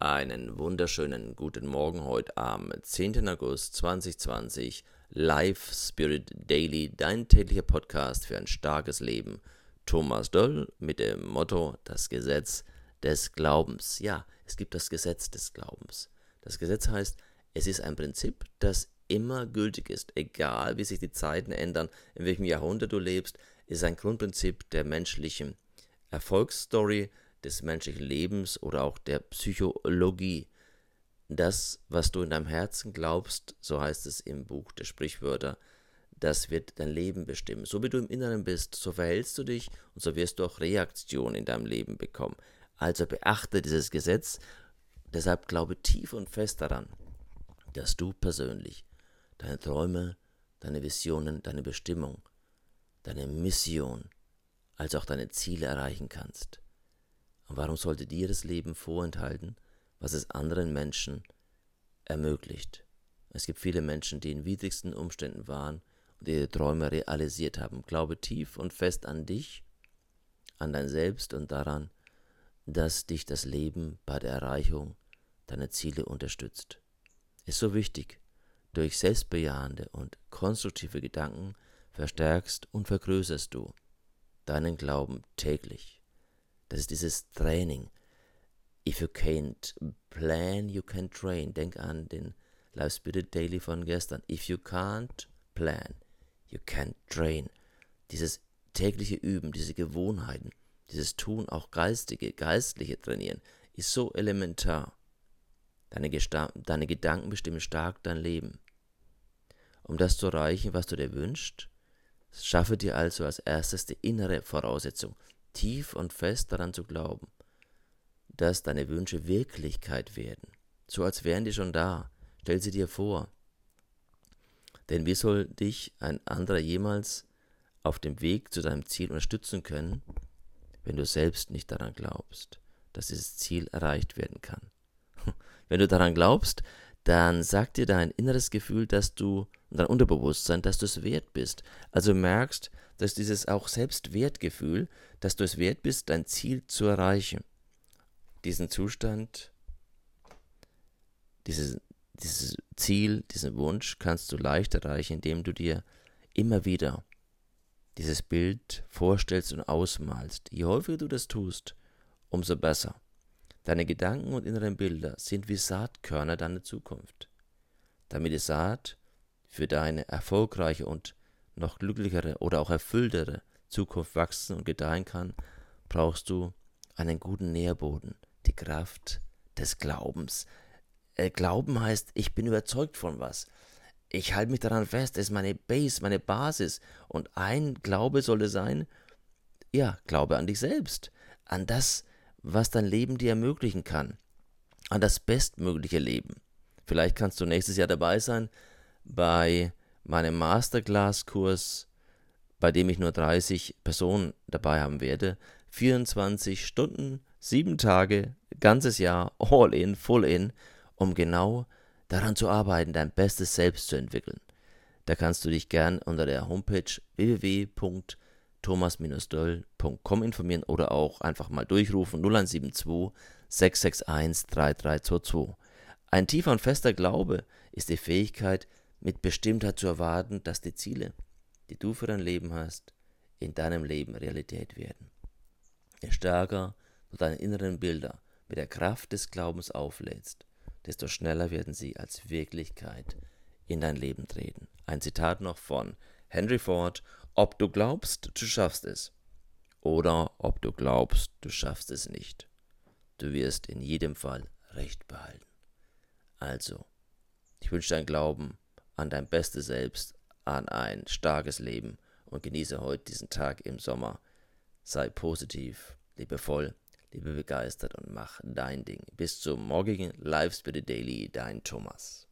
Einen wunderschönen guten Morgen heute am 10. August 2020. Live Spirit Daily, dein täglicher Podcast für ein starkes Leben. Thomas Doll mit dem Motto Das Gesetz des Glaubens. Ja, es gibt das Gesetz des Glaubens. Das Gesetz heißt, es ist ein Prinzip, das immer gültig ist, egal wie sich die Zeiten ändern, in welchem Jahrhundert du lebst, ist ein Grundprinzip der menschlichen Erfolgsstory, des menschlichen Lebens oder auch der Psychologie. Das, was du in deinem Herzen glaubst, so heißt es im Buch der Sprichwörter, das wird dein Leben bestimmen. So wie du im Inneren bist, so verhältst du dich und so wirst du auch Reaktionen in deinem Leben bekommen. Also beachte dieses Gesetz, deshalb glaube tief und fest daran, dass du persönlich deine Träume, deine Visionen, deine Bestimmung, deine Mission, als auch deine Ziele erreichen kannst. Und warum sollte dir das Leben vorenthalten, was es anderen Menschen ermöglicht? Es gibt viele Menschen, die in widrigsten Umständen waren und ihre Träume realisiert haben. Glaube tief und fest an dich, an dein Selbst und daran, dass dich das Leben bei der Erreichung deiner Ziele unterstützt. Ist so wichtig, durch selbstbejahende und konstruktive Gedanken verstärkst und vergrößerst du deinen Glauben täglich. Das ist dieses Training. If you can't plan, you can train. Denk an den Life Spirit Daily von gestern. If you can't plan, you can't train. Dieses tägliche Üben, diese Gewohnheiten, dieses Tun, auch geistige, geistliche Trainieren, ist so elementar. Deine, deine Gedanken bestimmen stark dein Leben. Um das zu erreichen, was du dir wünschst, schaffe dir also als erstes die innere Voraussetzung, tief und fest daran zu glauben, dass deine Wünsche Wirklichkeit werden, so als wären die schon da. Stell sie dir vor. Denn wie soll dich ein anderer jemals auf dem Weg zu deinem Ziel unterstützen können, wenn du selbst nicht daran glaubst, dass dieses Ziel erreicht werden kann? Wenn du daran glaubst, dann sagt dir dein inneres Gefühl, dass du, dein Unterbewusstsein, dass du es wert bist. Also merkst, dass dieses auch Selbstwertgefühl, dass du es wert bist, dein Ziel zu erreichen. Diesen Zustand, dieses, dieses Ziel, diesen Wunsch kannst du leicht erreichen, indem du dir immer wieder dieses Bild vorstellst und ausmalst. Je häufiger du das tust, umso besser. Deine Gedanken und inneren Bilder sind wie Saatkörner deiner Zukunft. Damit die Saat für deine erfolgreiche und noch glücklichere oder auch erfülltere Zukunft wachsen und gedeihen kann, brauchst du einen guten Nährboden, die Kraft des Glaubens. Äh, Glauben heißt, ich bin überzeugt von was. Ich halte mich daran fest, es ist meine Base, meine Basis. Und ein Glaube sollte sein, ja, Glaube an dich selbst, an das, was dein Leben dir ermöglichen kann, an das bestmögliche Leben. Vielleicht kannst du nächstes Jahr dabei sein bei meinem Masterclass-Kurs, bei dem ich nur 30 Personen dabei haben werde. 24 Stunden, 7 Tage, ganzes Jahr, all in, full in, um genau daran zu arbeiten, dein bestes Selbst zu entwickeln. Da kannst du dich gern unter der Homepage www.thomas-doll.com informieren oder auch einfach mal durchrufen 0172 661 3322. Ein tiefer und fester Glaube ist die Fähigkeit, mit Bestimmtheit zu erwarten, dass die Ziele, die du für dein Leben hast, in deinem Leben Realität werden. Je stärker du deine inneren Bilder mit der Kraft des Glaubens auflädst, desto schneller werden sie als Wirklichkeit in dein Leben treten. Ein Zitat noch von Henry Ford, ob du glaubst, du schaffst es, oder ob du glaubst, du schaffst es nicht. Du wirst in jedem Fall Recht behalten. Also, ich wünsche dein Glauben an dein bestes Selbst, an ein starkes Leben und genieße heute diesen Tag im Sommer. Sei positiv, liebevoll, liebe begeistert und mach dein Ding. Bis zum morgigen Live Spirit Daily, dein Thomas.